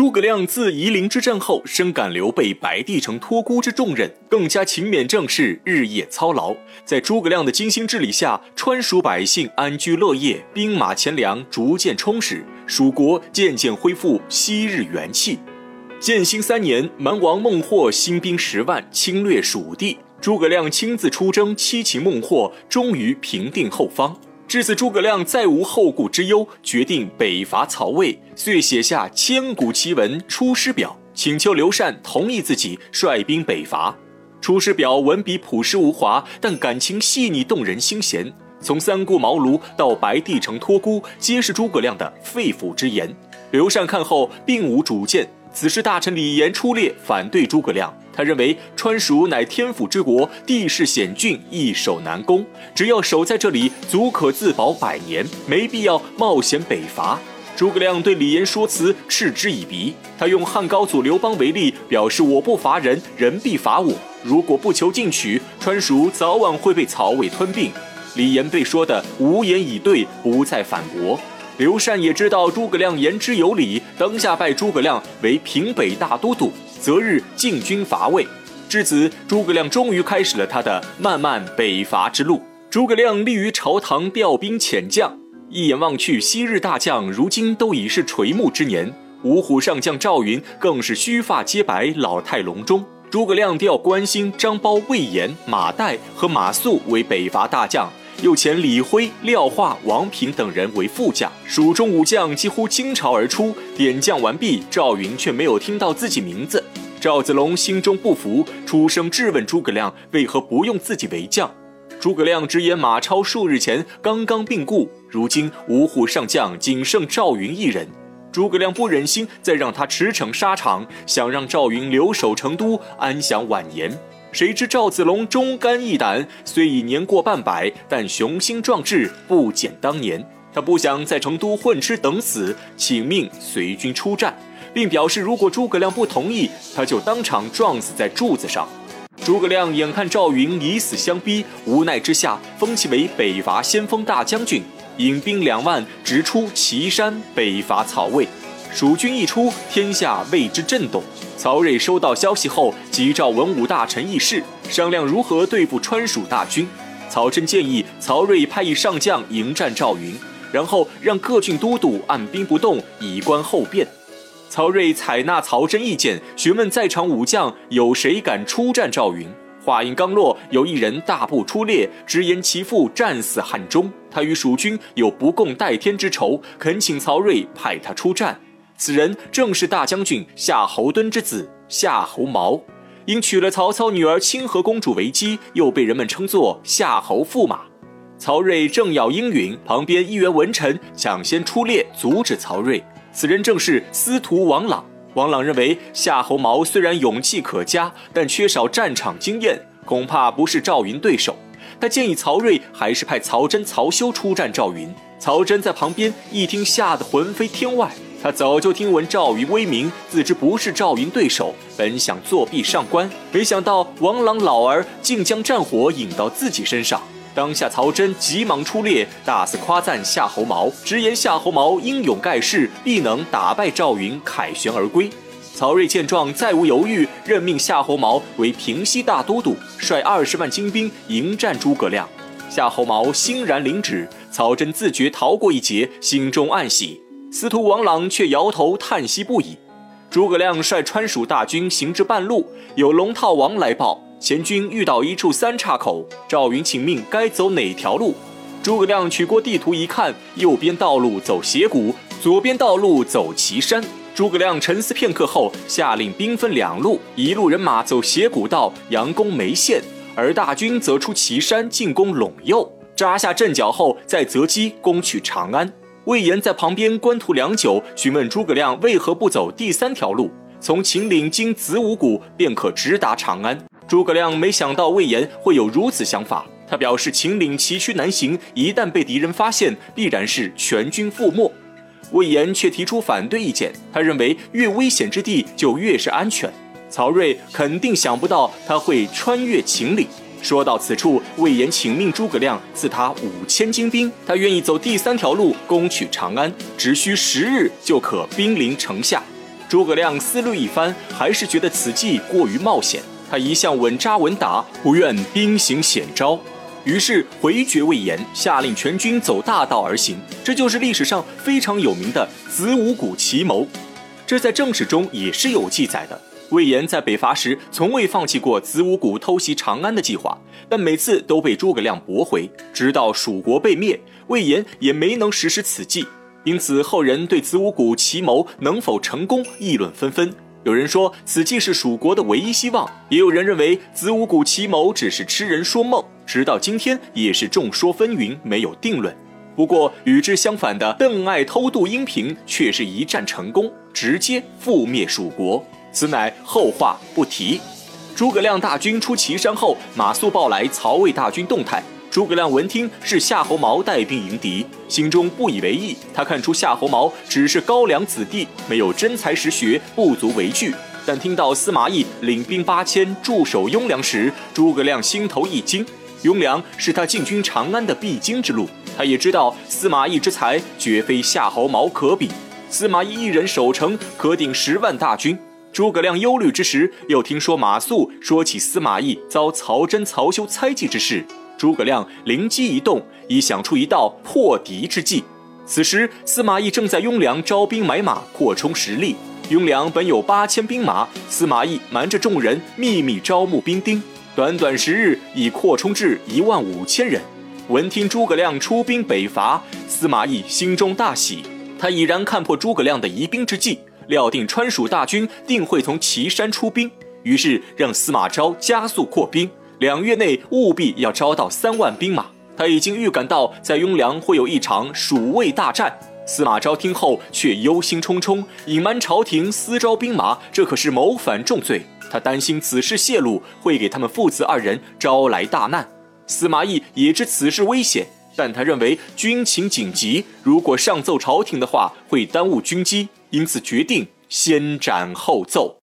诸葛亮自夷陵之战后，深感刘备白帝城托孤之重任，更加勤勉政事，日夜操劳。在诸葛亮的精心治理下，川蜀百姓安居乐业，兵马钱粮逐渐充实，蜀国渐渐恢复昔日元气。建兴三年，蛮王孟获兴兵十万，侵略蜀地。诸葛亮亲自出征，七擒孟获，终于平定后方。至此，诸葛亮再无后顾之忧，决定北伐曹魏，遂写下千古奇文《出师表》，请求刘禅同意自己率兵北伐。《出师表》文笔朴实无华，但感情细腻动人心弦。从三顾茅庐到白帝城托孤，皆是诸葛亮的肺腑之言。刘禅看后并无主见。此时，大臣李严出列反对诸葛亮。他认为川蜀乃天府之国，地势险峻，易守难攻，只要守在这里，足可自保百年，没必要冒险北伐。诸葛亮对李严说辞嗤之以鼻。他用汉高祖刘邦为例，表示我不伐人，人必伐我。如果不求进取，川蜀早晚会被曹魏吞并。李严被说的无言以对，不再反驳。刘禅也知道诸葛亮言之有理，当下拜诸葛亮为平北大都督，择日进军伐魏。至此，诸葛亮终于开始了他的漫漫北伐之路。诸葛亮立于朝堂，调兵遣将，一眼望去，昔日大将如今都已是垂暮之年。五虎上将赵云更是须发皆白，老态龙钟。诸葛亮调关兴、张苞、魏延、马岱和马谡为北伐大将。又遣李辉、廖化、王平等人为副将，蜀中武将几乎倾巢而出。点将完毕，赵云却没有听到自己名字。赵子龙心中不服，出声质问诸葛亮为何不用自己为将。诸葛亮直言马超数日前刚刚病故，如今五虎上将仅剩赵云一人。诸葛亮不忍心再让他驰骋沙场，想让赵云留守成都，安享晚年。谁知赵子龙忠肝义胆，虽已年过半百，但雄心壮志不减当年。他不想在成都混吃等死，请命随军出战，并表示如果诸葛亮不同意，他就当场撞死在柱子上。诸葛亮眼看赵云以死相逼，无奈之下封其为北伐先锋大将军，引兵两万直出岐山北伐曹魏。蜀军一出，天下为之震动。曹睿收到消息后，急召文武大臣议事，商量如何对付川蜀大军。曹真建议曹睿派一上将迎战赵云，然后让各郡都督按兵不动，以观后变。曹睿采纳曹真意见，询问在场武将有谁敢出战赵云。话音刚落，有一人大步出列，直言其父战死汉中，他与蜀军有不共戴天之仇，恳请曹睿派他出战。此人正是大将军夏侯惇之子夏侯茂，因娶了曹操女儿清河公主为妻，又被人们称作夏侯驸马。曹睿正要应允，旁边一员文臣抢先出列，阻止曹睿。此人正是司徒王朗。王朗认为夏侯茂虽然勇气可嘉，但缺少战场经验，恐怕不是赵云对手。他建议曹睿还是派曹真、曹休出战赵云。曹真在旁边一听，吓得魂飞天外。他早就听闻赵云威名，自知不是赵云对手，本想作弊上官，没想到王朗老儿竟将战火引到自己身上。当下曹真急忙出列，大肆夸赞夏侯茂，直言夏侯茂英勇盖世，必能打败赵云，凯旋而归。曹睿见状，再无犹豫，任命夏侯茂为平西大都督，率二十万精兵迎战诸葛亮。夏侯茂欣然领旨，曹真自觉逃过一劫，心中暗喜。司徒王朗却摇头叹息不已。诸葛亮率川蜀大军行至半路，有龙套王来报，前军遇到一处三岔口，赵云请命该走哪条路？诸葛亮取过地图一看，右边道路走斜谷，左边道路走岐山。诸葛亮沉思片刻后，下令兵分两路，一路人马走斜谷道，佯攻眉县，而大军则出岐山进攻陇右，扎下阵脚后，再择机攻取长安。魏延在旁边观图良久，询问诸葛亮为何不走第三条路，从秦岭经子午谷便可直达长安。诸葛亮没想到魏延会有如此想法，他表示秦岭崎岖难行，一旦被敌人发现，必然是全军覆没。魏延却提出反对意见，他认为越危险之地就越是安全。曹睿肯定想不到他会穿越秦岭。说到此处，魏延请命诸葛亮赐他五千精兵，他愿意走第三条路攻取长安，只需十日就可兵临城下。诸葛亮思虑一番，还是觉得此计过于冒险。他一向稳扎稳打，不愿兵行险招，于是回绝魏延，下令全军走大道而行。这就是历史上非常有名的子午谷奇谋。这在正史中也是有记载的。魏延在北伐时，从未放弃过子午谷偷袭长安的计划，但每次都被诸葛亮驳回。直到蜀国被灭，魏延也没能实施此计。因此，后人对子午谷奇谋能否成功议论纷纷。有人说此计是蜀国的唯一希望，也有人认为子午谷奇谋只是痴人说梦。直到今天，也是众说纷纭，没有定论。不过，与之相反的邓艾偷渡阴平却是一战成功，直接覆灭蜀国。此乃后话不提。诸葛亮大军出祁山后，马谡报来曹魏大军动态。诸葛亮闻听是夏侯茂带兵迎敌，心中不以为意。他看出夏侯茂只是高梁子弟，没有真才实学，不足为惧。但听到司马懿领兵八千驻守雍凉时，诸葛亮心头一惊。雍凉是他进军长安的必经之路，他也知道司马懿之才绝非夏侯茂可比。司马懿一人守城，可顶十万大军。诸葛亮忧虑之时，又听说马谡说起司马懿遭曹真、曹休猜忌之事。诸葛亮灵机一动，已想出一道破敌之计。此时，司马懿正在雍凉招兵买马，扩充实力。雍凉本有八千兵马，司马懿瞒着众人，秘密招募兵丁，短短十日已扩充至一万五千人。闻听诸葛亮出兵北伐，司马懿心中大喜，他已然看破诸葛亮的疑兵之计。料定川蜀大军定会从岐山出兵，于是让司马昭加速扩兵，两月内务必要招到三万兵马。他已经预感到在雍凉会有一场蜀魏大战。司马昭听后却忧心忡忡，隐瞒朝廷私招兵马，这可是谋反重罪。他担心此事泄露会给他们父子二人招来大难。司马懿也知此事危险，但他认为军情紧急，如果上奏朝廷的话，会耽误军机。因此决定先斩后奏。